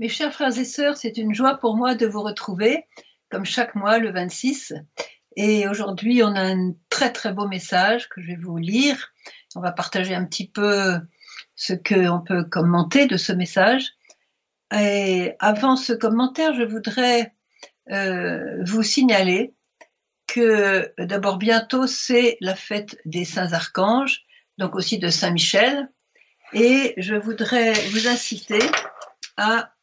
Mes chers frères et sœurs, c'est une joie pour moi de vous retrouver, comme chaque mois, le 26. Et aujourd'hui, on a un très très beau message que je vais vous lire. On va partager un petit peu ce qu'on peut commenter de ce message. Et avant ce commentaire, je voudrais euh, vous signaler que d'abord bientôt c'est la fête des saints archanges, donc aussi de Saint Michel, et je voudrais vous inciter à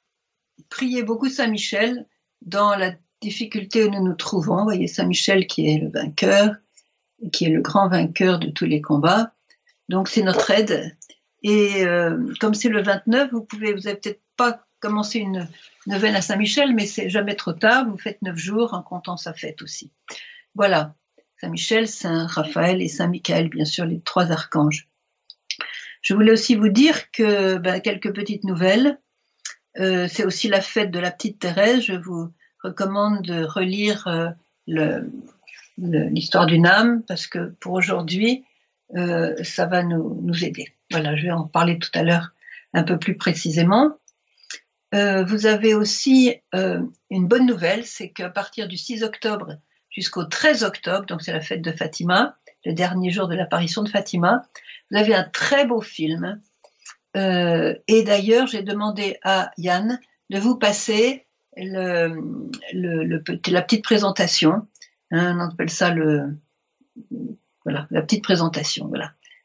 prier beaucoup Saint Michel dans la difficulté où nous nous trouvons. Vous voyez Saint Michel qui est le vainqueur, qui est le grand vainqueur de tous les combats. Donc c'est notre aide. Et euh, comme c'est le 29, vous pouvez, vous n'avez peut-être pas commencé une neuvaine à Saint-Michel, mais c'est jamais trop tard. Vous faites neuf jours en comptant sa fête aussi. Voilà. Saint-Michel, Saint-Raphaël et Saint-Michael, bien sûr, les trois archanges. Je voulais aussi vous dire que ben, quelques petites nouvelles. Euh, c'est aussi la fête de la petite Thérèse. Je vous recommande de relire euh, l'histoire d'une âme parce que pour aujourd'hui, euh, ça va nous, nous, aider. Voilà, je vais en parler tout à l'heure un peu plus précisément. vous avez aussi une bonne nouvelle, c'est qu'à partir du 6 octobre jusqu'au 13 octobre, donc c'est la fête de Fatima, le dernier jour de l'apparition de Fatima, vous avez un très beau film euh, et d'ailleurs, j'ai demandé à Yann de vous passer la petite présentation. Hein, on appelle ça la petite présentation.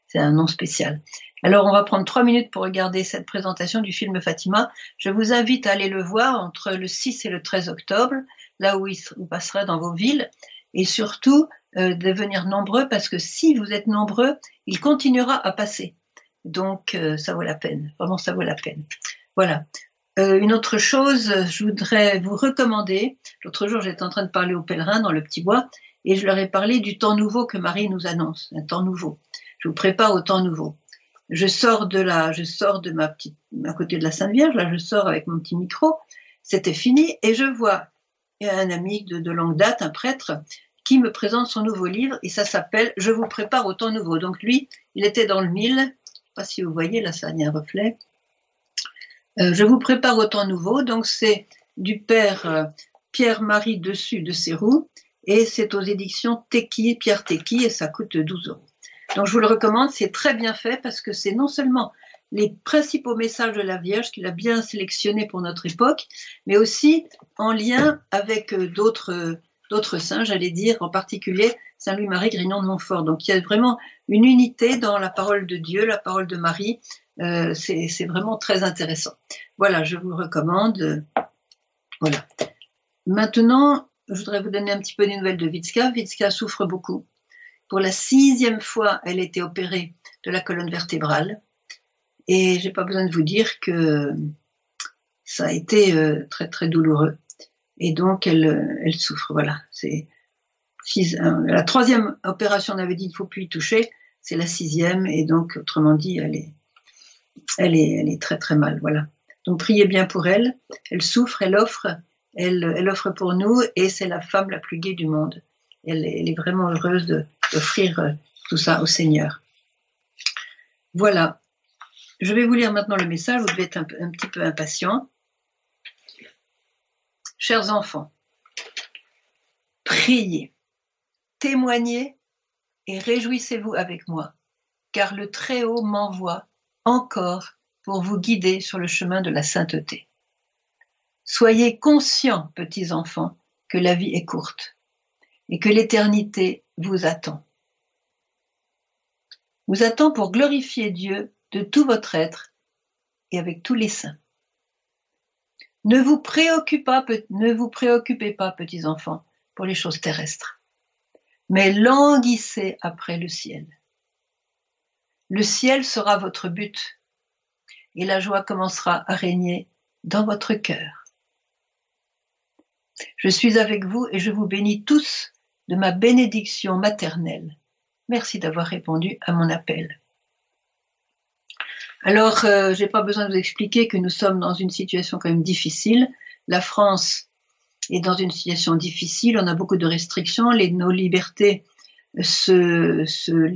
C'est un nom spécial. Alors, on va prendre trois minutes pour regarder cette présentation du film Fatima. Je vous invite à aller le voir entre le 6 et le 13 octobre, là où il passera dans vos villes, et surtout euh, de venir nombreux parce que si vous êtes nombreux, il continuera à passer. Donc, euh, ça vaut la peine. Vraiment, ça vaut la peine. Voilà. Euh, une autre chose, je voudrais vous recommander. L'autre jour, j'étais en train de parler aux pèlerins dans le petit bois et je leur ai parlé du temps nouveau que Marie nous annonce, un temps nouveau. Je vous prépare au temps nouveau. Je sors de la, je sors de ma petite, à côté de la Sainte Vierge, là, je sors avec mon petit micro. C'était fini et je vois un ami de, de longue date, un prêtre, qui me présente son nouveau livre et ça s'appelle Je vous prépare au temps nouveau. Donc lui, il était dans le mille pas si vous voyez, là, ça a un reflet. Euh, je vous prépare au temps nouveau. Donc, c'est du père euh, Pierre-Marie Dessus de Sérou et c'est aux éditions Teki, Pierre Teki, et ça coûte 12 euros. Donc, je vous le recommande, c'est très bien fait parce que c'est non seulement les principaux messages de la Vierge qu'il a bien sélectionnés pour notre époque, mais aussi en lien avec euh, d'autres d'autres saints, j'allais dire, en particulier Saint Louis-Marie Grignon de Montfort. Donc il y a vraiment une unité dans la parole de Dieu, la parole de Marie. Euh, c'est vraiment très intéressant. Voilà, je vous recommande. Voilà. Maintenant, je voudrais vous donner un petit peu des nouvelles de Vitska. Vitska souffre beaucoup. Pour la sixième fois, elle a été opérée de la colonne vertébrale. Et j'ai pas besoin de vous dire que ça a été euh, très très douloureux. Et donc elle, elle souffre. Voilà, c'est la troisième opération, on avait dit, il ne faut plus y toucher. C'est la sixième, et donc, autrement dit, elle est, elle est, elle est très très mal. Voilà. Donc, priez bien pour elle. Elle souffre, elle offre, elle, elle offre pour nous, et c'est la femme la plus gaie du monde. Elle, est vraiment heureuse d'offrir euh, tout ça au Seigneur. Voilà. Je vais vous lire maintenant le message. Vous devez être un petit peu impatient. Chers enfants, priez témoignez et réjouissez-vous avec moi, car le Très-Haut m'envoie encore pour vous guider sur le chemin de la sainteté. Soyez conscients, petits enfants, que la vie est courte et que l'éternité vous attend. Vous attend pour glorifier Dieu de tout votre être et avec tous les saints. Ne vous préoccupez pas, petits enfants, pour les choses terrestres mais languissez après le ciel. Le ciel sera votre but et la joie commencera à régner dans votre cœur. Je suis avec vous et je vous bénis tous de ma bénédiction maternelle. Merci d'avoir répondu à mon appel. Alors, euh, j'ai pas besoin de vous expliquer que nous sommes dans une situation quand même difficile. La France est dans une situation difficile, on a beaucoup de restrictions, les, nos libertés se, se,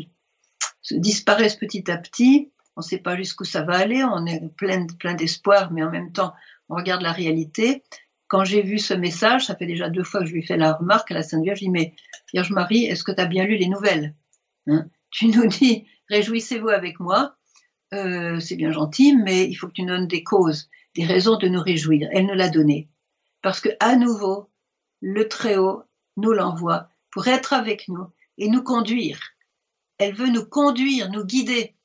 se disparaissent petit à petit, on ne sait pas jusqu'où ça va aller, on est plein, plein d'espoir, mais en même temps, on regarde la réalité. Quand j'ai vu ce message, ça fait déjà deux fois que je lui fais la remarque à la Sainte Vierge, je dis, mais Vierge Marie, est-ce que tu as bien lu les nouvelles? Hein? Tu nous dis, réjouissez-vous avec moi, euh, c'est bien gentil, mais il faut que tu donnes des causes, des raisons de nous réjouir. Elle nous l'a donné. Parce que, à nouveau, le Très-Haut nous l'envoie pour être avec nous et nous conduire. Elle veut nous conduire, nous guider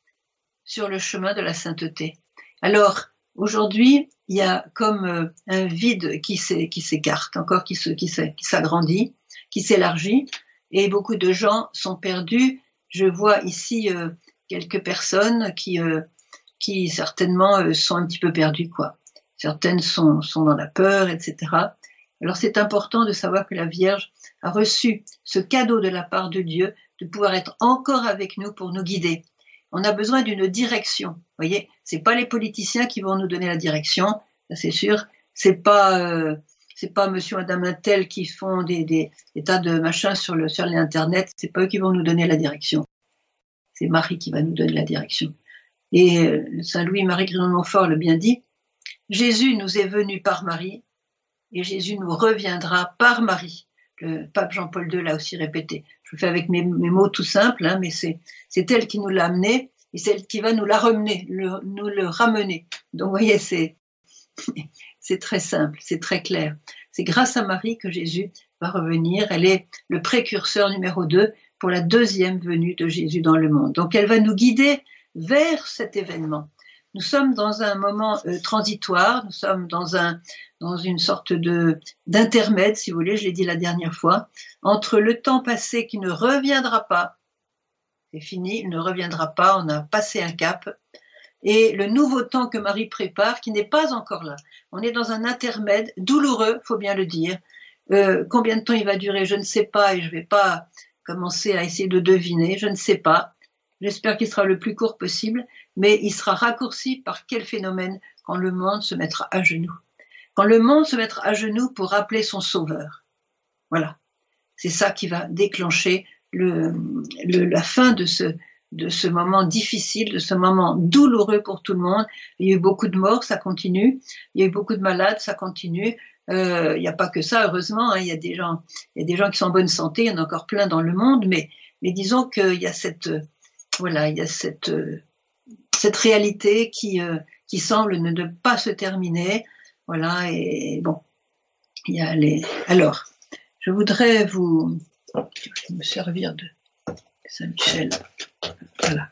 sur le chemin de la sainteté. Alors, aujourd'hui, il y a comme euh, un vide qui s'écarte, encore qui s'agrandit, qui s'élargit, et beaucoup de gens sont perdus. Je vois ici euh, quelques personnes qui, euh, qui certainement sont un petit peu perdues, quoi. Certaines sont, sont dans la peur, etc. Alors c'est important de savoir que la Vierge a reçu ce cadeau de la part de Dieu de pouvoir être encore avec nous pour nous guider. On a besoin d'une direction. Voyez, c'est pas les politiciens qui vont nous donner la direction, c'est sûr. C'est pas euh, c'est pas Monsieur Madame Intel qui font des, des, tas de machins sur le sur l'internet. C'est pas eux qui vont nous donner la direction. C'est Marie qui va nous donner la direction. Et euh, Saint Louis Marie Grignon de Montfort le bien dit. Jésus nous est venu par Marie et Jésus nous reviendra par Marie. Le pape Jean-Paul II l'a aussi répété. Je le fais avec mes, mots tout simples, hein, mais c'est elle qui nous l'a amené et c'est elle qui va nous la ramener, nous le ramener. Donc, vous voyez, c'est très simple, c'est très clair. C'est grâce à Marie que Jésus va revenir. Elle est le précurseur numéro 2 pour la deuxième venue de Jésus dans le monde. Donc, elle va nous guider vers cet événement. Nous sommes dans un moment euh, transitoire, nous sommes dans, un, dans une sorte de d'intermède, si vous voulez, je l'ai dit la dernière fois, entre le temps passé qui ne reviendra pas, c'est fini, il ne reviendra pas, on a passé un cap, et le nouveau temps que Marie prépare, qui n'est pas encore là. On est dans un intermède douloureux, faut bien le dire. Euh, combien de temps il va durer, je ne sais pas, et je ne vais pas commencer à essayer de deviner, je ne sais pas. J'espère qu'il sera le plus court possible, mais il sera raccourci par quel phénomène Quand le monde se mettra à genoux. Quand le monde se mettra à genoux pour rappeler son sauveur. Voilà. C'est ça qui va déclencher le, la fin de ce, de ce moment difficile, de ce moment douloureux pour tout le monde. Il y a eu beaucoup de morts, ça continue. Il y a eu beaucoup de malades, ça continue. Euh, il n'y a pas que ça, heureusement. Hein. Il y a des gens, il y a des gens qui sont en bonne santé. Il y en a encore plein dans le monde, mais, disons qu'il y a cette, voilà, il y a cette, euh, réalité qui, euh, semble ne pas se terminer. Voilà, et bon, il y a les. Alors, je voudrais vous. me servir de Saint-Michel. Voilà.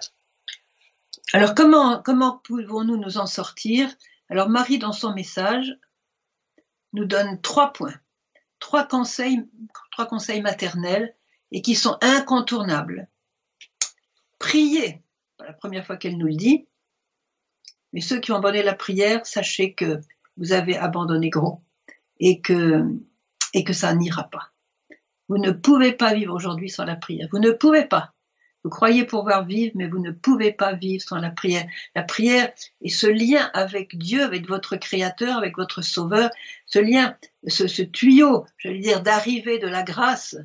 Alors, comment, comment pouvons-nous nous en sortir? Alors, Marie, dans son message, nous donne trois points, trois conseils, trois conseils maternels et qui sont incontournables priez. la première fois qu'elle nous le dit. Mais ceux qui ont abandonné la prière, sachez que vous avez abandonné gros et que, et que ça n'ira pas. Vous ne pouvez pas vivre aujourd'hui sans la prière. Vous ne pouvez pas. Vous croyez pouvoir vivre, mais vous ne pouvez pas vivre sans la prière. La prière est ce lien avec Dieu, avec votre Créateur, avec votre Sauveur, ce lien, ce, tuyau, veux dire, d'arrivée de la grâce.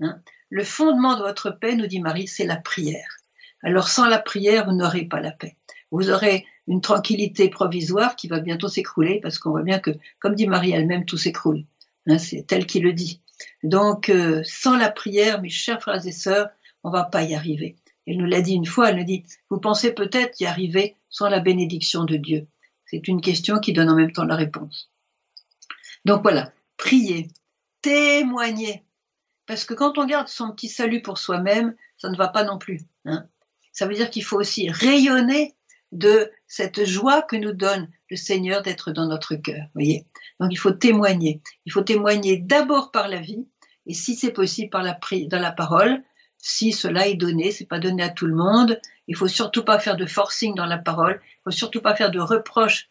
Hein. Le fondement de votre paix, nous dit Marie, c'est la prière. Alors sans la prière, vous n'aurez pas la paix. Vous aurez une tranquillité provisoire qui va bientôt s'écrouler parce qu'on voit bien que, comme dit Marie elle-même, tout s'écroule. Hein, c'est elle qui le dit. Donc euh, sans la prière, mes chers frères et sœurs, on va pas y arriver. Elle nous l'a dit une fois, elle nous dit, vous pensez peut-être y arriver sans la bénédiction de Dieu? C'est une question qui donne en même temps la réponse. Donc voilà, priez, témoignez. Parce que quand on garde son petit salut pour soi-même, ça ne va pas non plus. Hein ça veut dire qu'il faut aussi rayonner de cette joie que nous donne le Seigneur d'être dans notre cœur. Voyez Donc il faut témoigner. Il faut témoigner d'abord par la vie, et si c'est possible par la dans la parole. Si cela est donné, c'est pas donné à tout le monde. Il faut surtout pas faire de forcing dans la parole. Il faut surtout pas faire de reproches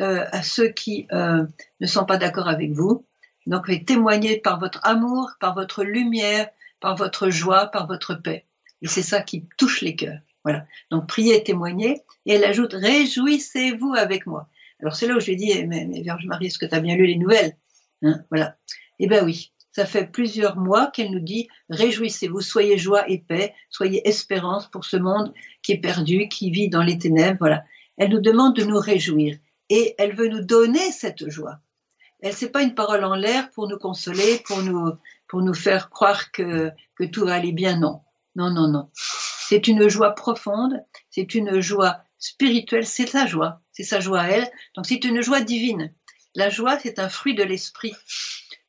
euh, à ceux qui euh, ne sont pas d'accord avec vous. Donc témoigner par votre amour, par votre lumière, par votre joie, par votre paix. Et c'est ça qui touche les cœurs. Voilà. Donc priez et témoignez. Et elle ajoute réjouissez-vous avec moi. Alors c'est là où je lui dit eh, mais, Vierge Marie, est-ce que tu as bien lu les nouvelles? Hein Voilà. Eh bien oui. Ça fait plusieurs mois qu'elle nous dit réjouissez-vous, soyez joie et paix, soyez espérance pour ce monde qui est perdu, qui vit dans les ténèbres. Voilà. Elle nous demande de nous réjouir. Et elle veut nous donner cette joie. Elle c'est pas une parole en l'air pour nous consoler, pour nous pour nous faire croire que que tout va aller bien. Non, non, non, non. C'est une joie profonde, c'est une joie spirituelle, c'est sa joie, c'est sa joie à elle. Donc c'est une joie divine. La joie, c'est un fruit de l'esprit.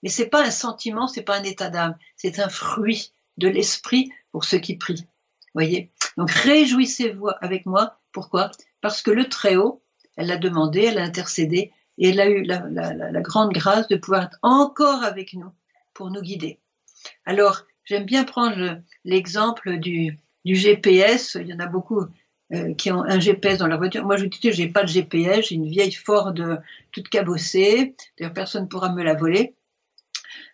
Mais c'est pas un sentiment, c'est pas un état d'âme, c'est un fruit de l'esprit pour ceux qui prient. Voyez? Donc réjouissez-vous avec moi. Pourquoi? Parce que le Très-Haut, elle l'a demandé, elle a intercédé, et elle a eu la, grande grâce de pouvoir être encore avec nous pour nous guider. Alors, j'aime bien prendre l'exemple du, GPS. Il y en a beaucoup euh, qui ont un GPS dans leur voiture. Moi, je dis, j'ai pas de GPS, j'ai une vieille Ford toute cabossée. D'ailleurs, personne ne pourra me la voler.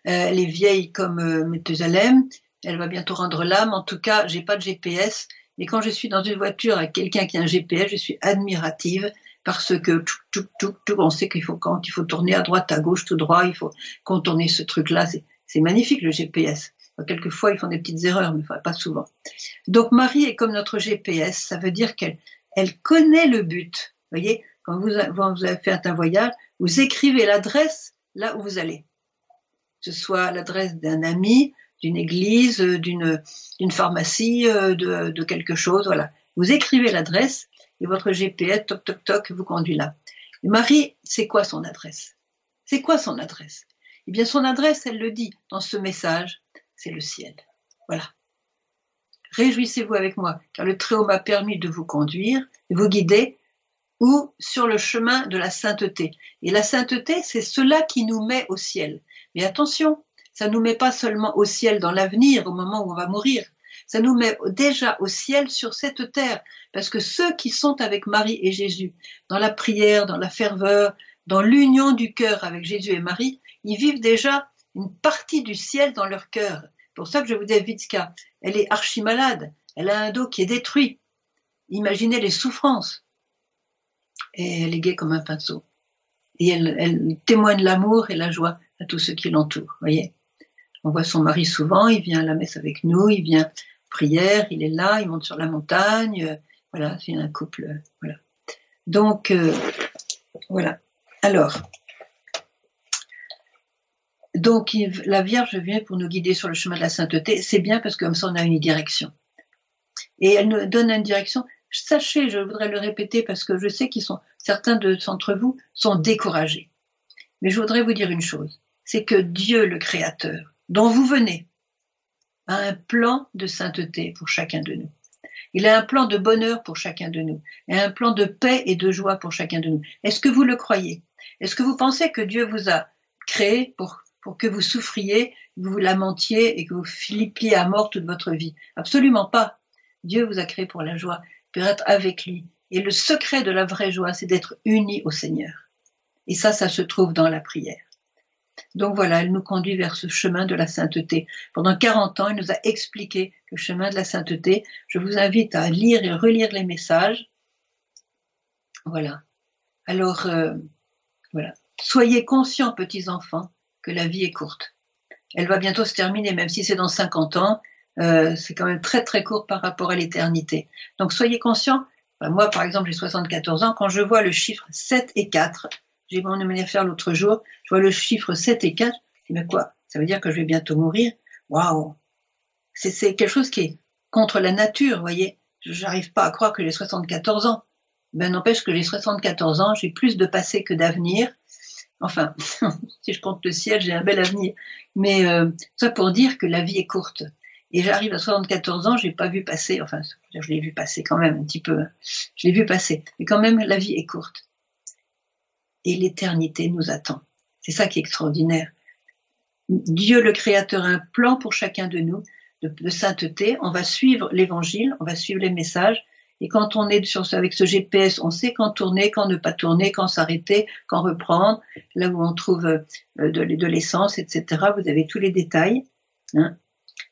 Euh, elle est vieille comme euh, Elle va bientôt rendre l'âme. En tout cas, j'ai pas de GPS. Mais quand je suis dans une voiture avec quelqu'un qui a un GPS, je suis admirative parce que on sait qu'il faut quand il faut tourner à droite, à gauche, tout droit, il faut contourner ce truc-là. C'est magnifique le GPS. Quelquefois, ils font des petites erreurs, mais pas souvent. Donc Marie est comme notre GPS. Ça veut dire qu'elle elle connaît le but. Vous voyez, quand vous, vous avez fait un voyage, vous écrivez l'adresse là où vous allez ce soit l'adresse d'un ami, d'une église, d'une pharmacie, euh, de, quelque chose. Voilà. Vous écrivez l'adresse et votre GPS, toc, toc, toc, vous conduit là. Marie, c'est quoi son adresse? C'est quoi son adresse? Eh bien, son adresse, elle le dit dans ce message, c'est le ciel. Voilà. Réjouissez-vous avec moi, car le Très-Haut m'a permis de vous conduire, de vous guider, ou sur le chemin de la sainteté. Et la sainteté, c'est cela qui nous met au ciel. Mais attention, ça nous met pas seulement au ciel dans l'avenir, au moment où on va mourir. Ça nous met déjà au ciel sur cette terre. Parce que ceux qui sont avec Marie et Jésus, dans la prière, dans la ferveur, dans l'union du cœur avec Jésus et Marie, ils vivent déjà une partie du ciel dans leur cœur. Pour ça que je vous dis, Vitska, elle est archi malade. Elle a un dos qui est détruit. Imaginez les souffrances. Et elle est gaie comme un pinceau. Et elle, témoigne l'amour et la joie à tous ceux qui l'entourent. Voyez, on voit son mari souvent, il vient à la messe avec nous, il vient prière, il est là, il monte sur la montagne. Euh, voilà, c'est un couple. Euh, voilà. Donc euh, voilà. Alors. Donc la Vierge vient pour nous guider sur le chemin de la sainteté. C'est bien parce que comme ça on a une direction. Et elle nous donne une direction. Sachez, je voudrais le répéter parce que je sais qu'ils sont certains d'entre vous sont découragés. Mais je voudrais vous dire une chose c'est que Dieu le Créateur, dont vous venez, a un plan de sainteté pour chacun de nous. Il a un plan de bonheur pour chacun de nous, et un plan de paix et de joie pour chacun de nous. Est-ce que vous le croyez? Est-ce que vous pensez que Dieu vous a créé pour, pour que vous souffriez, que vous lamentiez et que vous flippiez à mort toute votre vie? Absolument pas. Dieu vous a créé pour la joie, pour être avec lui. Et le secret de la vraie joie, c'est d'être unis au Seigneur. Et ça, ça se trouve dans la prière. Donc voilà, elle nous conduit vers ce chemin de la sainteté. Pendant 40 ans, elle nous a expliqué le chemin de la sainteté. Je vous invite à lire et relire les messages. Voilà. Alors, euh, voilà. Soyez conscients, petits enfants, que la vie est courte. Elle va bientôt se terminer, même si c'est dans 50 ans. Euh, c'est quand même très très court par rapport à l'éternité. Donc soyez conscients. moi, par exemple, j'ai 74 ans. Quand je vois le chiffre 7 et 4, j'ai mon faire l'autre jour, je vois le chiffre 7 et 4, je dis, mais quoi? Ça veut dire que je vais bientôt mourir? Waouh C'est quelque chose qui est contre la nature, vous voyez. J'arrive pas à croire que j'ai 74 ans. Ben n'empêche que j'ai 74 ans, j'ai plus de passé que d'avenir. Enfin, si je compte le ciel, j'ai un bel avenir. Mais euh, ça pour dire que la vie est courte. Et j'arrive à 74 ans, j'ai pas vu passer, enfin, je l'ai vu passer quand même un petit peu. Hein. Je l'ai vu passer. Mais quand même, la vie est courte et l'éternité nous attend. C'est ça qui est extraordinaire. Dieu le Créateur a un plan pour chacun de nous de, sainteté. On va suivre l'évangile, on va suivre les messages. Et quand on est sur, avec ce GPS, on sait quand tourner, quand ne pas tourner, quand s'arrêter, quand reprendre, là où on trouve euh, de, l'essence, etc. Vous avez tous les détails. Hein.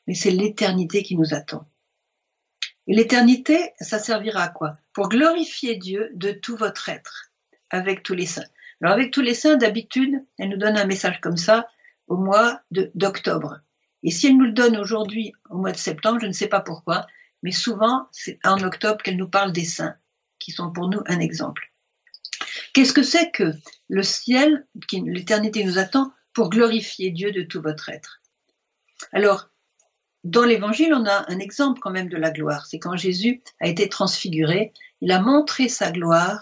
Mais c'est l'éternité qui nous attend. Et l'éternité, ça servira à quoi? Pour glorifier Dieu de tout votre être, avec tous les saints. Alors avec tous les saints, d'habitude, elle nous donne un message comme ça au mois d'octobre. Et si elle nous le donne aujourd'hui, au mois de septembre, je ne sais pas pourquoi, mais souvent, c'est en octobre qu'elle nous parle des saints, qui sont pour nous un exemple. Qu'est-ce que c'est que le ciel, l'éternité nous attend pour glorifier Dieu de tout votre être? Alors, dans l'évangile, on a un exemple quand même de la gloire. C'est quand Jésus a été transfiguré, il a montré sa gloire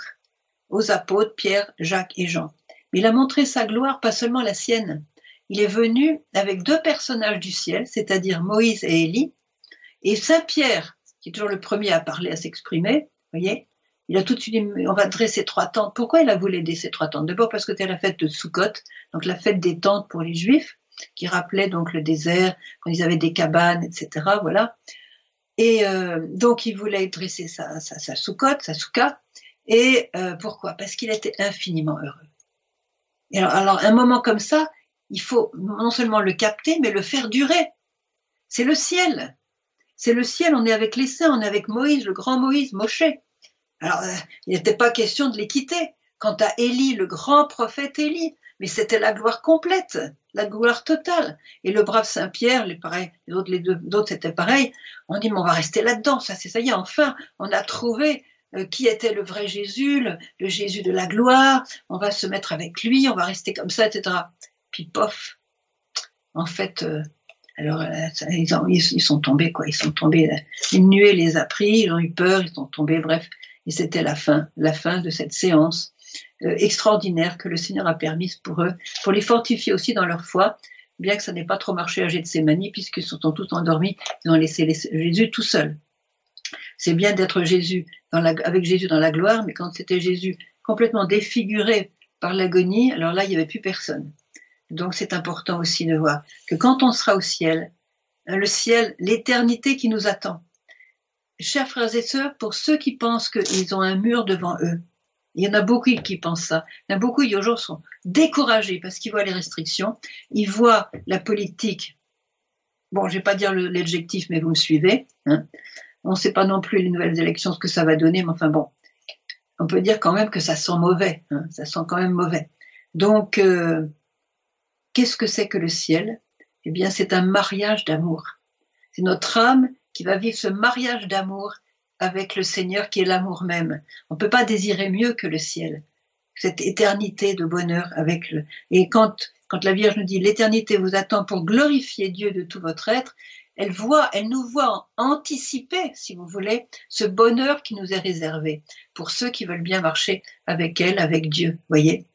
aux apôtres Pierre, Jacques et Jean. Mais il a montré sa gloire, pas seulement la sienne. Il est venu avec deux personnages du ciel, c'est-à-dire Moïse et Élie, et Saint Pierre, qui est toujours le premier à parler, à s'exprimer, voyez, il a tout de suite dit, on va dresser trois tentes. Pourquoi il a voulu aider ces trois tentes? D'abord parce que c'était la fête de Sukkot, donc la fête des tentes pour les Juifs, qui rappelait donc le désert, quand ils avaient des cabanes, etc. Voilà. Et euh, donc il voulait dresser sa, sa, sa Sukkot, sa Souka. Et euh, pourquoi? Parce qu'il était infiniment heureux. Et alors, un moment comme ça, il faut non seulement le capter, mais le faire durer. C'est le ciel. C'est le ciel, on est avec les saints, on est avec Moïse, le grand Moïse, Moshe. Alors, euh, il n'était pas question de les quitter. Quant à Élie, le grand prophète Élie, mais c'était la gloire complète, la gloire totale. Et le brave Saint-Pierre, les, pareil, les autres, deux, d'autres c'était pareil. On dit, mais on va rester là-dedans. Ça, c'est ça y est, enfin, on a trouvé euh, qui était le vrai Jésus, le, Jésus de la gloire. On va se mettre avec lui, on va rester comme ça, etc. Puis pof, en fait, euh, alors ils, ils, sont tombés quoi, ils sont tombés. Une nuée les a pris, ils ont eu peur, ils sont tombés. Bref, et c'était la fin, la fin de cette séance euh, extraordinaire que le Seigneur a permise pour eux, pour les fortifier aussi dans leur foi, bien que ça n'ait pas trop marché à Gethsemane, puisqu'ils sont tous endormis, ils ont laissé Jésus tout seul. C'est bien d'être Jésus avec Jésus dans la gloire, mais quand c'était Jésus complètement défiguré par l'agonie, alors là, il n'y avait plus personne. Donc c'est important aussi de voir que quand on sera au ciel, le ciel, l'éternité qui nous attend, chers frères et sœurs, pour ceux qui pensent qu'ils ont un mur devant eux, il y en a beaucoup qui pensent ça. Il y en a beaucoup qui aujourd'hui sont découragés parce qu'ils voient les restrictions, ils voient la politique. Bon, je vais pas dire l'adjectif, mais vous me suivez. Hein. On ne sait pas non plus les nouvelles élections ce que ça va donner, mais enfin bon, on peut dire quand même que ça sent mauvais. Hein. ça sent quand même mauvais. Donc, euh, qu'est-ce que c'est que le ciel? Eh bien, c'est un mariage d'amour. C'est notre âme qui va vivre ce mariage d'amour avec le Seigneur qui est l'amour même. On ne peut pas désirer mieux que le ciel, cette éternité de bonheur avec le. Et quand, quand la Vierge nous dit l'éternité vous attend pour glorifier Dieu de tout votre être, elle voit, elle nous voit anticiper, si vous voulez, ce bonheur qui nous est réservé pour ceux qui veulent bien marcher avec elle, avec Dieu, voyez,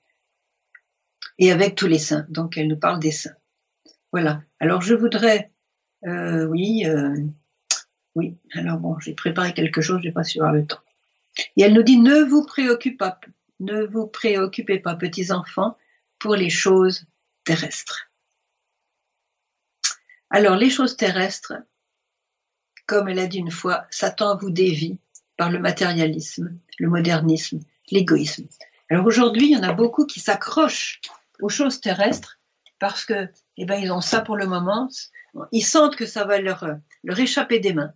et avec tous les saints. Donc elle nous parle des saints. Voilà. Alors je voudrais, euh, oui. Euh, oui, alors bon, j'ai préparé quelque chose, je n'ai pas su avoir le temps. Et elle nous dit, ne vous préoccupez pas, ne vous préoccupez pas, petits enfants, pour les choses terrestres. Alors, les choses terrestres, comme elle a dit une fois, Satan vous dévie par le matérialisme, le modernisme, l'égoïsme. Alors aujourd'hui, il y en a beaucoup qui s'accrochent aux choses terrestres parce que, eh ben, ils ont ça pour le moment. Ils sentent que ça va leur, leur échapper des mains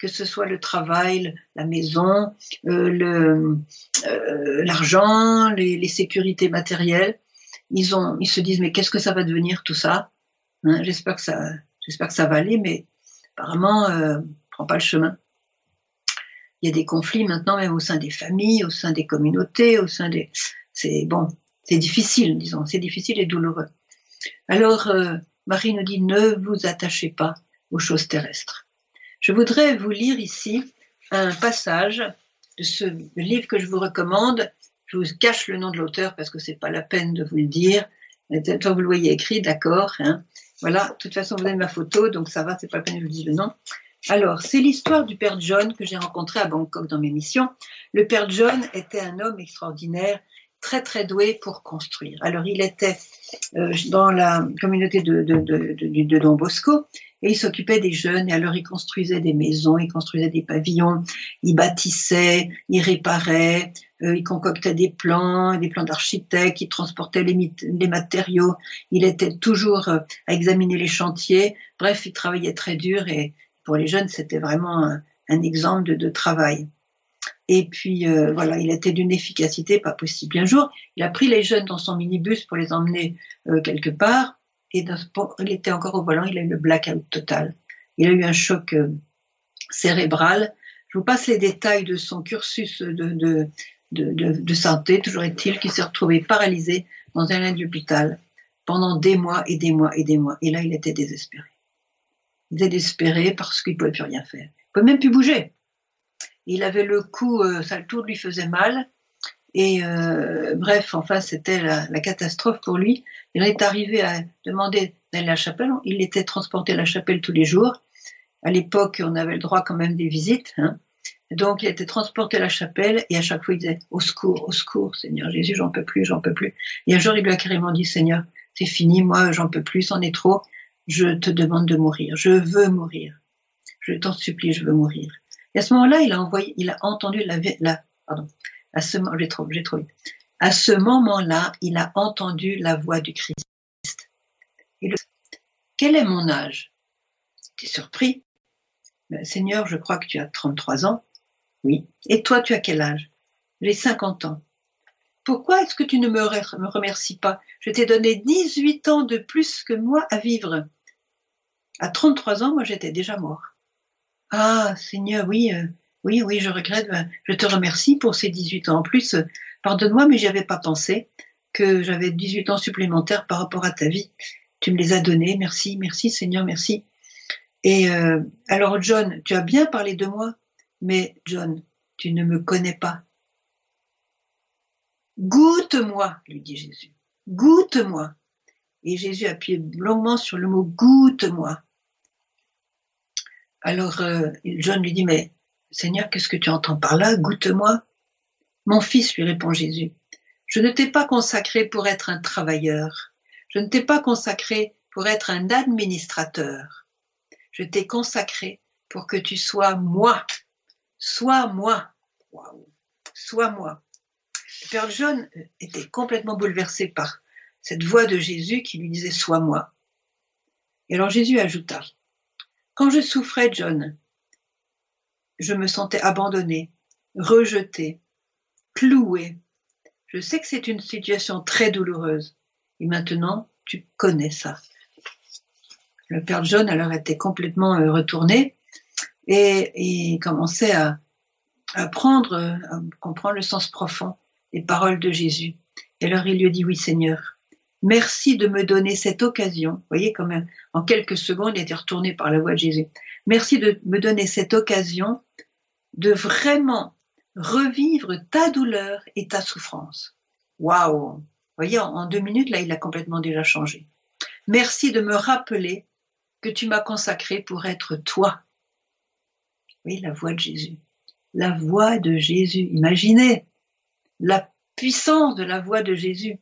que ce soit le travail, la maison, euh, euh, l'argent, les, sécurités matérielles. Ils, se disent mais qu'est-ce que ça va devenir tout ça? Hein, J'espère que ça, j'espère que ça va aller, mais apparemment, euh, prend pas le chemin. Il y a des conflits maintenant même au sein des familles, au sein des communautés, au sein des, c'est bon, c'est difficile, disons, c'est difficile et douloureux. Alors euh, Marie nous dit ne vous attachez pas aux choses terrestres. Je voudrais vous lire ici un passage de ce livre que je vous recommande. Je vous cache le nom de l'auteur parce que c'est pas la peine de vous le dire. Tant vous le voyez écrit, d'accord. Hein. Voilà, de toute façon, vous avez ma photo, donc ça va, c'est pas la peine je vous dise le nom. Alors, c'est l'histoire du père John que j'ai rencontré à Bangkok dans mes missions. Le père John était un homme extraordinaire, très très doué pour construire. Alors, il était euh, dans la communauté de, de, de, de Don Bosco et il s'occupait des jeunes, et alors il construisait des maisons, il construisait des pavillons, il bâtissait, il réparait, euh, il concoctait des plans, des plans d'architecte, il transportait les, les, matériaux, il était toujours euh, à examiner les chantiers. Bref, il travaillait très dur et pour les jeunes, c'était vraiment un, exemple de, de, travail. Et puis euh, voilà, il était d'une efficacité pas possible. Un jour, il a pris les jeunes dans son minibus pour les emmener quelque part et il était encore au volant, il a eu le blackout total. Il a eu un choc euh, cérébral. Je vous passe les détails de son cursus de, de, santé. Toujours est-il qu'il s'est retrouvé paralysé dans un lit d'hôpital pendant des mois et des mois et des mois. Et là, il était désespéré. Il était désespéré parce qu'il ne pouvait plus rien faire. Il ne pouvait même plus bouger. Il avait le cou, euh, ça, le tour lui faisait mal. Et euh, bref, enfin, c'était la, catastrophe pour lui. Il est arrivé à demander d'aller à la chapelle. Il était transporté à la chapelle tous les jours. À l'époque, on avait le droit quand même des visites. Hein. Donc, il était transporté à la chapelle et à chaque fois, il disait Au secours, au secours, Seigneur Jésus, j'en peux plus, j'en peux plus. Et un jour, il lui a carrément dit Seigneur, c'est fini, moi, j'en peux plus, c'en est trop. Je te demande de mourir. Je veux mourir. Je t'en supplie, je veux mourir. Et à ce moment-là, il a envoyé, il a entendu la, la pardon, à ce j'ai trop, j'ai trop À ce moment-là, il a entendu la voix du Christ. Et le, quel est mon âge? T'es surpris? Ben, Seigneur, je crois que tu as 33 ans. Oui. Et toi, tu as quel âge? J'ai 50 ans. Pourquoi est-ce que tu ne me remercies pas? Je t'ai donné 18 ans de plus que moi à vivre. À 33 ans, moi, j'étais déjà mort. Ah, Seigneur, oui, euh, oui, oui, je regrette. Ben, je te remercie pour ces 18 ans en plus. Pardonne-moi, mais j'y avais pas pensé que j'avais 18 ans supplémentaires par rapport à ta vie. Tu me les as donnés. Merci, merci, Seigneur, merci. Et euh, alors, John, tu as bien parlé de moi, mais John, tu ne me connais pas. Goûte-moi, lui dit Jésus. Goûte-moi. Et Jésus appuyait longuement sur le mot goûte-moi. Alors euh, John lui dit, mais Seigneur, qu'est-ce que tu entends par là? Goûte-moi. Mon fils, lui répond Jésus, je ne t'ai pas consacré pour être un travailleur. Je ne t'ai pas consacré pour être un administrateur. Je t'ai consacré pour que tu sois moi. Sois moi. Sois moi. Père John était complètement bouleversé par cette voix de Jésus qui lui disait Sois moi. Et alors Jésus ajouta Quand je souffrais, John, je me sentais abandonné, rejeté, cloué. Je sais que c'est une situation très douloureuse. Et maintenant, tu connais ça. Le Père John alors était complètement euh, retourné et, il commençait à, prendre, à comprendre le sens profond des paroles de Jésus. Et alors il lui dit, oui Seigneur, merci de me donner cette occasion. Vous voyez, comme en quelques secondes, il était retourné par la voix de Jésus. Merci de me donner cette occasion de vraiment revivre ta douleur et ta souffrance. Waouh Vous voyez, en deux minutes, là, il a complètement déjà changé. Merci de me rappeler que tu m'as consacré pour être toi. Oui, la voix de Jésus. La voix de Jésus. Imaginez, la puissance de la voix de Jésus.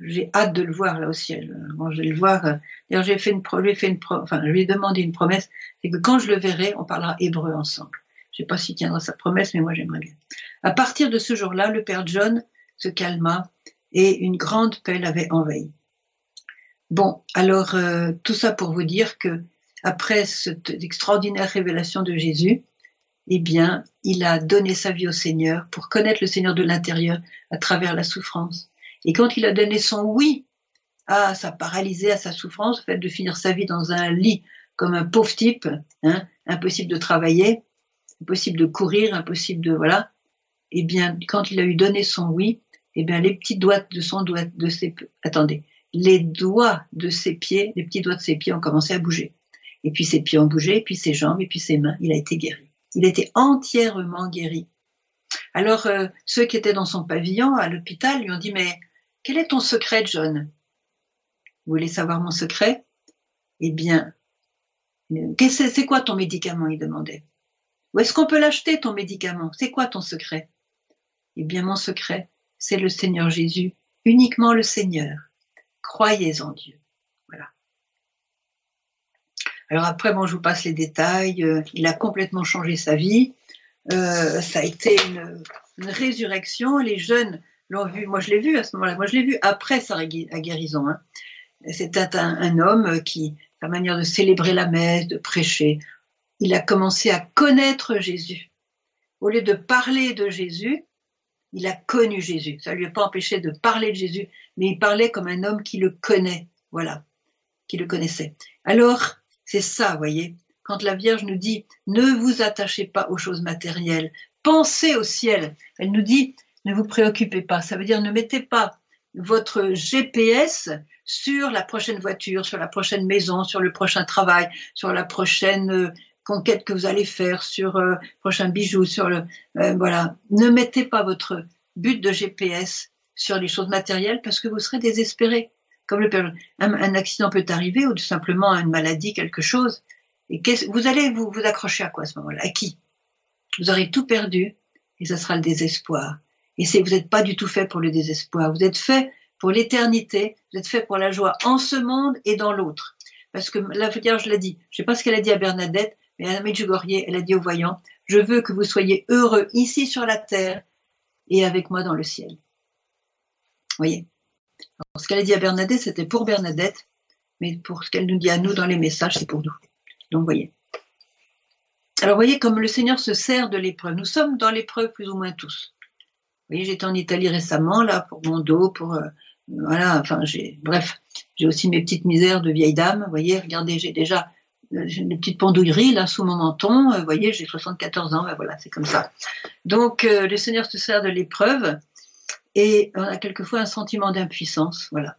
J'ai hâte de le voir là au ciel. je vais le voir. Euh, d'ailleurs, j'ai fait une, fait une, enfin, je lui ai demandé une promesse, c'est que quand je le verrai, on parlera hébreu ensemble. Je sais pas s'il tiendra sa promesse, mais moi j'aimerais bien. À partir de ce jour-là, le père John se calma et une grande paix l'avait envahi. Bon, alors euh, tout ça pour vous dire que après cette extraordinaire révélation de Jésus, eh bien, il a donné sa vie au Seigneur pour connaître le Seigneur de l'intérieur à travers la souffrance. Et quand il a donné son oui à sa paralysée, à sa souffrance, le fait de finir sa vie dans un lit comme un pauvre type, hein, impossible de travailler, impossible de courir, impossible de voilà. Eh bien, quand il a eu donné son oui, eh bien, les petits doigts de son doigt, de ses, attendez, les doigts de ses pieds, les petits doigts de ses pieds ont commencé à bouger. Et puis ses pieds ont bougé, et puis ses jambes, et puis ses mains. Il a été guéri. Il était entièrement guéri. Alors, euh, ceux qui étaient dans son pavillon à l'hôpital lui ont dit, mais quel est ton secret, John? Vous voulez savoir mon secret? Eh bien, c'est quoi ton médicament? Il demandait. Où est-ce qu'on peut l'acheter, ton médicament? C'est quoi ton secret? Eh bien, mon secret, c'est le Seigneur Jésus, uniquement le Seigneur. Croyez en Dieu. Alors après, bon, je vous passe les détails. Euh, il a complètement changé sa vie. Euh, ça a été une, résurrection. Les jeunes l'ont vu. Moi, je l'ai vu à ce moment-là. Moi, je l'ai vu après sa guérison. Hein. C'était un, homme qui, sa manière de célébrer la messe, de prêcher, il a commencé à connaître Jésus. Au lieu de parler de Jésus, il a connu Jésus. Ça ne lui a pas empêché de parler de Jésus, mais il parlait comme un homme qui le connaît. Voilà, qui le connaissait. Alors, c'est ça, voyez. Quand la Vierge nous dit ne vous attachez pas aux choses matérielles, pensez au ciel. Elle nous dit ne vous préoccupez pas. Ça veut dire ne mettez pas votre GPS sur la prochaine voiture, sur la prochaine maison, sur le prochain travail, sur la prochaine euh, conquête que vous allez faire, sur le prochain bijou, sur le voilà. Ne mettez pas votre but de GPS sur les choses matérielles parce que vous serez désespéré. Comme le, un, un accident peut arriver ou tout simplement une maladie, quelque chose. Et vous allez vous, vous accrocher à quoi à ce moment-là? À qui? Vous aurez tout perdu et ça sera le désespoir. Et c'est vous n'êtes pas du tout fait pour le désespoir. Vous êtes fait pour l'éternité. Vous êtes fait pour la joie en ce monde et dans l'autre. Parce que la Vierge l'a dit. Je sais pas ce qu'elle a dit à Bernadette, mais à Medjugorje, elle a dit aux voyants Je veux que vous soyez heureux ici sur la terre et avec moi dans le ciel. Vous voyez? Ce qu'elle a dit à Bernadette, c'était pour Bernadette, mais pour ce qu'elle nous dit à nous dans les messages, c'est pour nous. Donc, vous voyez. Alors, vous voyez comme le Seigneur se sert de l'épreuve. Nous sommes dans l'épreuve plus ou moins tous. Voyez, j'étais en Italie récemment, là, pour mon dos, pour. Euh, voilà, enfin. Bref, j'ai aussi mes petites misères de vieille dame. Vous voyez, regardez, j'ai déjà euh, une petite pendouillerie là sous mon menton. Euh, vous voyez, j'ai 74 ans. Ben voilà, c'est comme ça. Donc, le Seigneur se sert de l'épreuve et on a quelquefois un sentiment d'impuissance, voilà.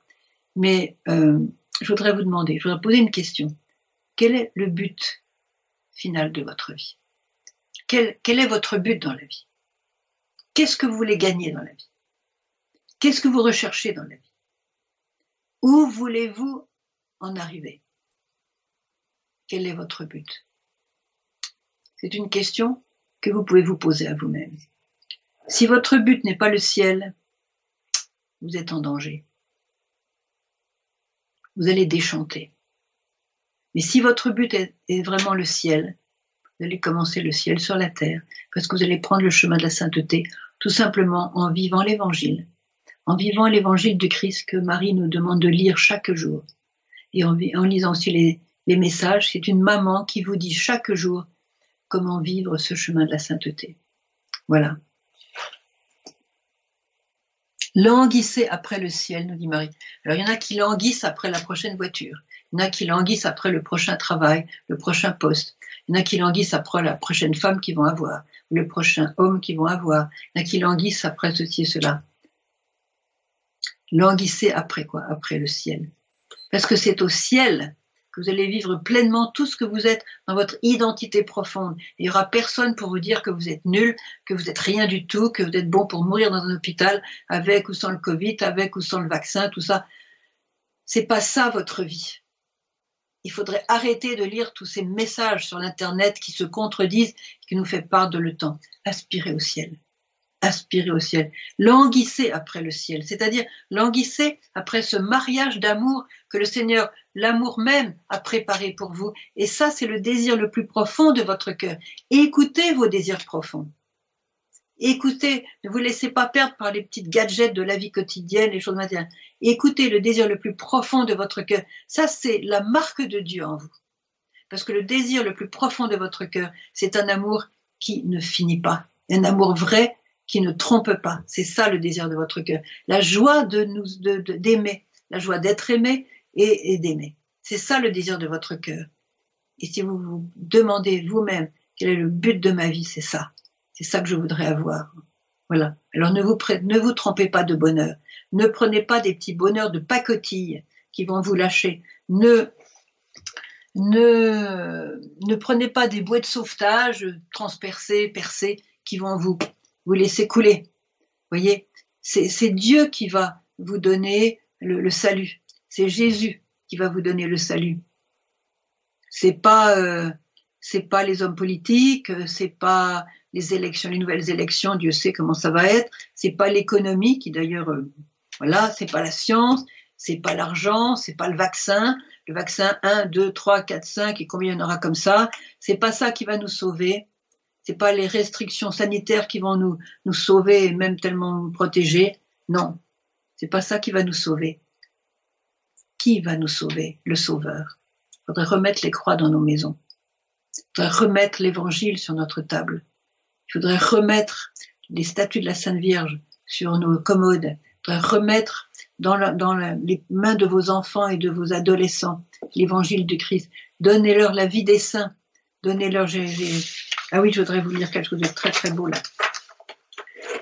Mais euh, je voudrais vous demander, je voudrais poser une question. Quel est le but final de votre vie? Quel est votre but dans la vie? Qu'est-ce que vous voulez gagner dans la vie? Qu'est-ce que vous recherchez dans la vie? Où voulez-vous en arriver? Quel est votre but? C'est une question que vous pouvez vous poser à vous-même. Si votre but n'est pas le ciel, vous êtes en danger. Vous allez déchanter. Mais si votre but est, vraiment le ciel, vous allez commencer le ciel sur la terre, parce que vous allez prendre le chemin de la sainteté, tout simplement en vivant l'évangile, en vivant l'évangile du Christ que Marie nous demande de lire chaque jour, et en, lisant aussi les, les messages. C'est une maman qui vous dit chaque jour comment vivre ce chemin de la sainteté. Voilà. Languissez après le ciel, nous dit Marie. Alors il y en a qui languissent après la prochaine voiture. Il y en a qui languissent après le prochain travail, le prochain poste. Il y en a qui languissent après la prochaine femme qu'ils vont avoir, le prochain homme qu'ils vont avoir. Il y en a qui languissent après ceci et cela. Languissez après quoi? Après le ciel. Parce que c'est au ciel que vous allez vivre pleinement tout ce que vous êtes dans votre identité profonde. Il n'y aura personne pour vous dire que vous êtes nul, que vous êtes rien du tout, que vous êtes bon pour mourir dans un hôpital avec ou sans le Covid, avec ou sans le vaccin, tout ça. C'est pas ça votre vie. Il faudrait arrêter de lire tous ces messages sur l'internet qui se contredisent, qui nous fait part de le temps. Aspirez au ciel aspirer au ciel, languissez après le ciel, c'est-à-dire languissez après ce mariage d'amour que le Seigneur, l'amour même, a préparé pour vous. Et ça, c'est le désir le plus profond de votre cœur. Écoutez vos désirs profonds. Écoutez, ne vous laissez pas perdre par les petites gadgets de la vie quotidienne, les choses matérielles. Écoutez le désir le plus profond de votre cœur. Ça, c'est la marque de Dieu en vous. Parce que le désir le plus profond de votre cœur, c'est un amour qui ne finit pas. Un amour vrai qui ne trompe pas. C'est ça le désir de votre cœur. La joie de nous, d'aimer, la joie d'être aimé et, d'aimer. C'est ça le désir de votre cœur. Et si vous vous demandez vous-même quel est le but de ma vie, c'est ça. C'est ça que je voudrais avoir. Voilà. Alors ne vous, trompez pas de bonheur. Ne prenez pas des petits bonheurs de pacotille qui vont vous lâcher. Ne, ne, ne prenez pas des bouées de sauvetage transpercées, percées, qui vont vous vous laissez couler. voyez, c'est Dieu qui va vous donner le, salut. C'est Jésus qui va vous donner le salut. C'est pas euh, c'est pas les hommes politiques, c'est pas les élections, les nouvelles élections, Dieu sait comment ça va être. C'est pas l'économie qui d'ailleurs, euh, voilà, c'est pas la science, c'est pas l'argent, c'est pas le vaccin. Le vaccin 1, 2, 3, 4, 5 et combien il y en aura comme ça. C'est pas ça qui va nous sauver c'est pas les restrictions sanitaires qui vont nous, nous sauver et même tellement nous protéger. Non, c'est pas ça qui va nous sauver. Qui va nous sauver? Le Sauveur. Il faudrait remettre les croix dans nos maisons. Il faudrait remettre l'évangile sur notre table. Il faudrait remettre les statues de la Sainte Vierge sur nos commodes. Il faudrait remettre dans, dans les mains de vos enfants et de vos adolescents l'évangile du Christ. Donnez-leur la vie des saints. Donnez-leur, ah oui, je voudrais vous lire quelque chose de très très beau là.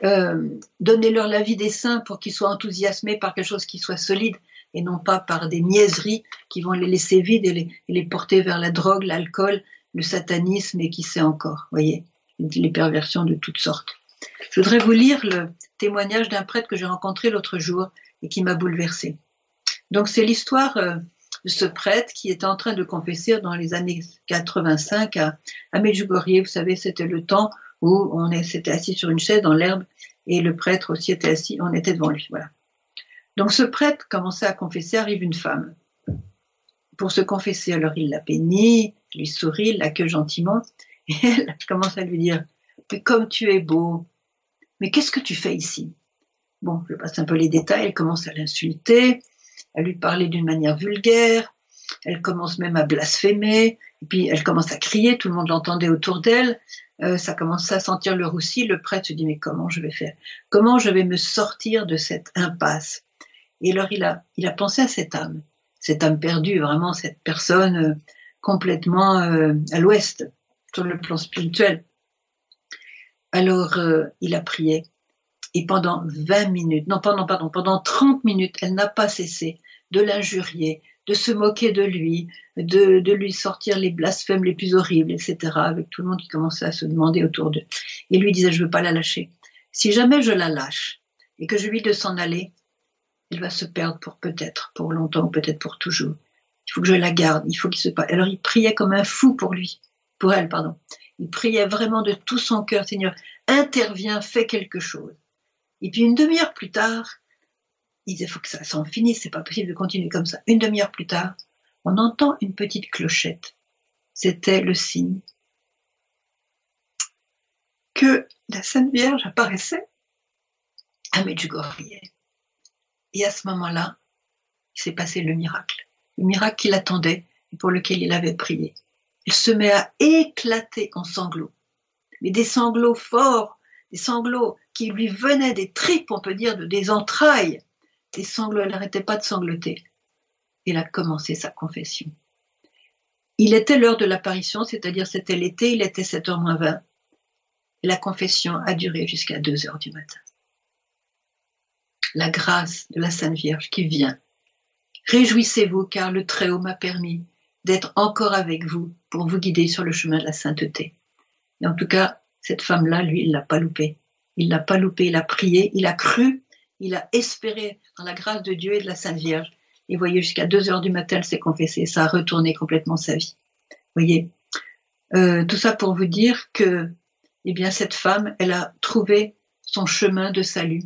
euh, donnez-leur la vie des saints pour qu'ils soient enthousiasmés par quelque chose qui soit solide et non pas par des niaiseries qui vont les laisser vides et les, porter vers la drogue, l'alcool, le satanisme et qui sait encore, voyez, les perversions de toutes sortes. Je voudrais vous lire le témoignage d'un prêtre que j'ai rencontré l'autre jour et qui m'a bouleversé. Donc c'est l'histoire euh, de ce prêtre qui était en train de confesser dans les années 85 à, à Medjugorje. Vous savez, c'était le temps où on s'était assis sur une chaise dans l'herbe et le prêtre aussi était assis, on était devant lui. Voilà. Donc ce prêtre commençait à confesser, arrive une femme pour se confesser. Alors il la bénit, lui sourit, l'accueille gentiment et elle commence à lui dire Mais comme tu es beau, mais qu'est-ce que tu fais ici? Bon, je passe un peu les détails, elle commence à l'insulter, à lui parler d'une manière vulgaire, elle commence même à blasphémer, et puis elle commence à crier, tout le monde l'entendait autour d'elle, euh, ça commence à sentir le roussi, le prêtre se dit mais comment je vais faire? Comment je vais me sortir de cette impasse? Et alors il a, pensé à cette âme, cette âme perdue, vraiment cette personne euh, complètement euh, à l'ouest, sur le plan spirituel. Alors il a prié, et pendant 20 minutes, non, pendant, pardon, pendant 30 minutes, elle n'a pas cessé de l'injurier, de se moquer de lui, de, lui sortir les blasphèmes les plus horribles, etc., avec tout le monde qui commençait à se demander autour d'eux. Et lui disait, je veux pas la lâcher. Si jamais je la lâche et que je lui de s'en aller, il va se perdre pour peut-être, pour longtemps, peut-être pour toujours. Il faut que je la garde, il faut qu'il se passe. Alors il priait comme un fou pour lui, pour elle, pardon. Il priait vraiment de tout son cœur, Seigneur, interviens, fais quelque chose. Et puis une demi-heure plus tard, il disait, faut que ça s'en finisse, c'est pas possible de continuer comme ça. Une demi-heure plus tard, on entend une petite clochette. C'était le signe que la Sainte Vierge apparaissait à Medjugorje. Et à ce moment-là, il s'est passé le miracle. Le miracle qu'il attendait et pour lequel il avait prié. Se met à éclater en sanglots. Mais des sanglots forts, des sanglots qui lui venaient des tripes, on peut dire, de, des entrailles. Des sanglots, elle n'arrêtait pas de sangloter. Il a commencé sa confession. Il était l'heure de l'apparition, c'est-à-dire c'était l'été, il était 7h moins 20. Et la confession a duré jusqu'à 2 heures du matin. La grâce de la Sainte Vierge qui vient. Réjouissez-vous car le Très-Haut m'a permis d'être encore avec vous pour vous guider sur le chemin de la sainteté. Et en tout cas, cette femme-là, lui, il l'a pas loupé. Il l'a pas loupé, il a prié, il a cru, il a espéré dans la grâce de Dieu et de la Sainte Vierge. Et voyez, jusqu'à 2 heures du matin, elle s'est confessée. Ça a retourné complètement sa vie. Voyez, euh, tout ça pour vous dire que, eh bien, cette femme, elle a trouvé son chemin de salut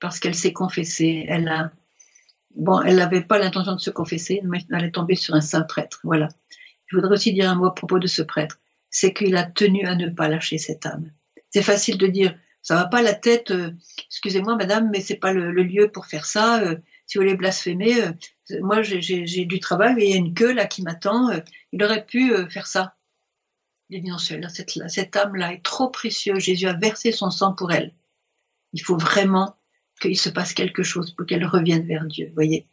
parce qu'elle s'est confessée. Elle a, bon, elle n'avait pas l'intention de se confesser, mais elle est tombée sur un saint prêtre. Voilà. Je voudrais aussi dire un mot à propos de ce prêtre. C'est qu'il a tenu à ne pas lâcher cette âme. C'est facile de dire, ça va pas la tête. Euh, excusez-moi, madame, mais c'est pas le, lieu pour faire ça. Euh, si vous voulez blasphémer, euh, moi j'ai du travail, mais il y a une queue là qui m'attend. il aurait pu faire ça. Il dit non, cette, cette âme-là est trop précieuse. Jésus a versé son sang pour elle. Il faut vraiment qu'il se passe quelque chose pour qu'elle revienne vers Dieu. Voyez.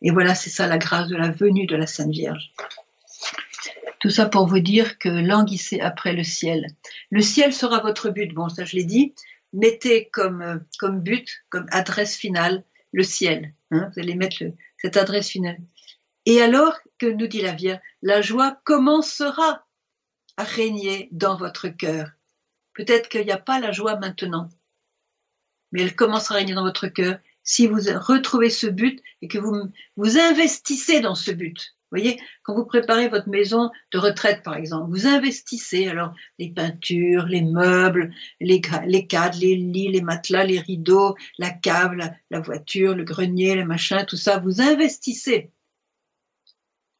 Et voilà, c'est ça la grâce de la venue de la Sainte Vierge. Tout ça pour vous dire que languissez après le ciel. Le ciel sera votre but. Bon, ça je l'ai dit. Mettez comme, euh, but, comme adresse finale, le ciel. Hein. vous allez mettre cette adresse finale. Et alors, que nous dit la Vierge, la joie commencera à régner dans votre cœur. Peut-être qu'il n'y a pas la joie maintenant, mais elle commencera à régner dans votre cœur si vous retrouvez ce but et que vous vous investissez dans ce but voyez, quand vous préparez votre maison de retraite, par exemple, vous investissez alors les peintures, les meubles, les, les cadres, les lits, les matelas, les rideaux, la cave, la, voiture, le grenier, le machin, tout ça, vous investissez.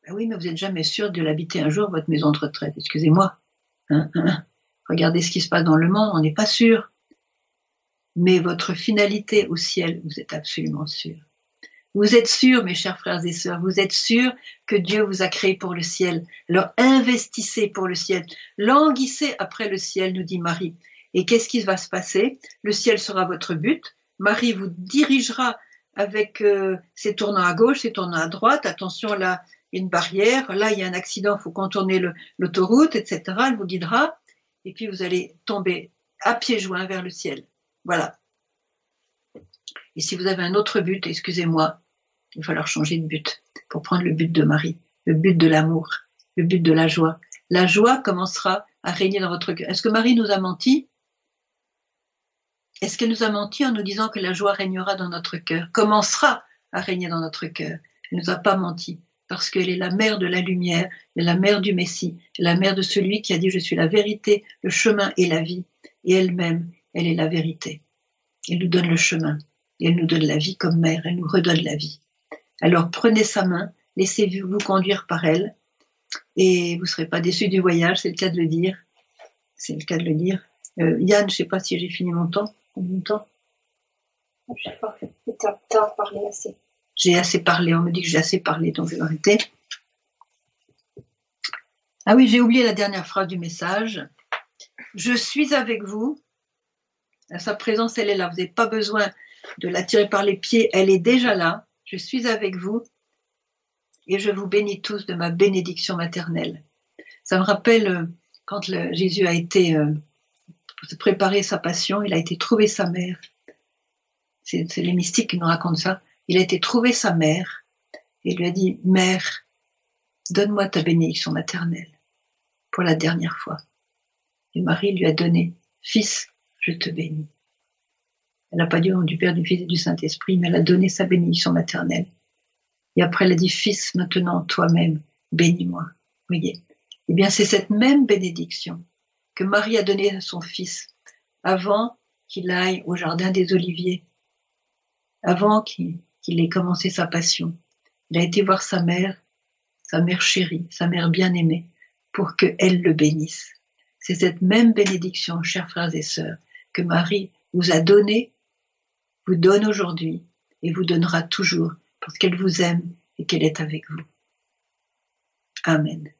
Ben oui, mais vous n'êtes jamais sûr de l'habiter un jour, votre maison de retraite. Excusez-moi. Hein, hein, hein. Regardez ce qui se passe dans le monde, on n'est pas sûr. Mais votre finalité au ciel, vous êtes absolument sûr. Vous êtes sûrs, mes chers frères et sœurs, vous êtes sûrs que Dieu vous a créé pour le ciel. Alors investissez pour le ciel. Languissez après le ciel, nous dit Marie. Et qu'est-ce qui va se passer? Le ciel sera votre but. Marie vous dirigera avec euh, ses tournants à gauche, ses tournants à droite. Attention, là, une barrière. Là, il y a un accident, il faut contourner l'autoroute, etc. Elle vous guidera. Et puis, vous allez tomber à pieds joints vers le ciel. Voilà. Et si vous avez un autre but, excusez-moi, il va falloir changer de but pour prendre le but de Marie, le but de l'amour, le but de la joie. La joie commencera à régner dans votre cœur. Est-ce que Marie nous a menti? Est-ce qu'elle nous a menti en nous disant que la joie régnera dans notre cœur, commencera à régner dans notre cœur? Elle nous a pas menti parce qu'elle est la mère de la lumière, elle est la mère du Messie, la mère de celui qui a dit je suis la vérité, le chemin et la vie. Et elle-même, elle est la vérité. Elle nous donne le chemin elle nous donne la vie comme mère, elle nous redonne la vie. Alors prenez sa main, laissez-vous conduire par elle et vous ne serez pas déçus du voyage, c'est le cas de le dire. C'est le cas de le dire. Euh, Yann, je ne sais pas si j'ai fini mon temps. Mon temps Je sais pas, tu as parlé assez. J'ai assez parlé, on me dit que j'ai assez parlé, donc je vais arrêter. Ah oui, j'ai oublié la dernière phrase du message. Je suis avec vous. Sa présence, elle est là. Vous n'avez pas besoin de la tirer par les pieds. Elle est déjà là. Je suis avec vous et je vous bénis tous de ma bénédiction maternelle. Ça me rappelle euh, quand Jésus a été euh, préparé sa passion, il a été trouver sa mère. C'est les mystiques qui nous racontent ça. Il a été trouver sa mère et lui a dit Mère, donne-moi ta bénédiction maternelle pour la dernière fois. Et Marie lui a donné Fils, je te bénis. Elle n'a pas dit au nom du Père, du Fils et du Saint-Esprit, mais elle a donné sa bénédiction maternelle. Et après, elle a dit, Fils, maintenant, toi-même, bénis-moi. Voyez. Eh bien, c'est cette même bénédiction que Marie a donnée à son fils avant qu'il aille au jardin des Oliviers, avant qu'il ait commencé sa passion. Il a été voir sa mère, sa mère chérie, sa mère bien-aimée, pour qu'elle le bénisse. C'est cette même bénédiction, chers frères et sœurs, que Marie vous a donnée, vous donne aujourd'hui et vous donnera toujours parce qu'elle vous aime et qu'elle est avec vous. Amen.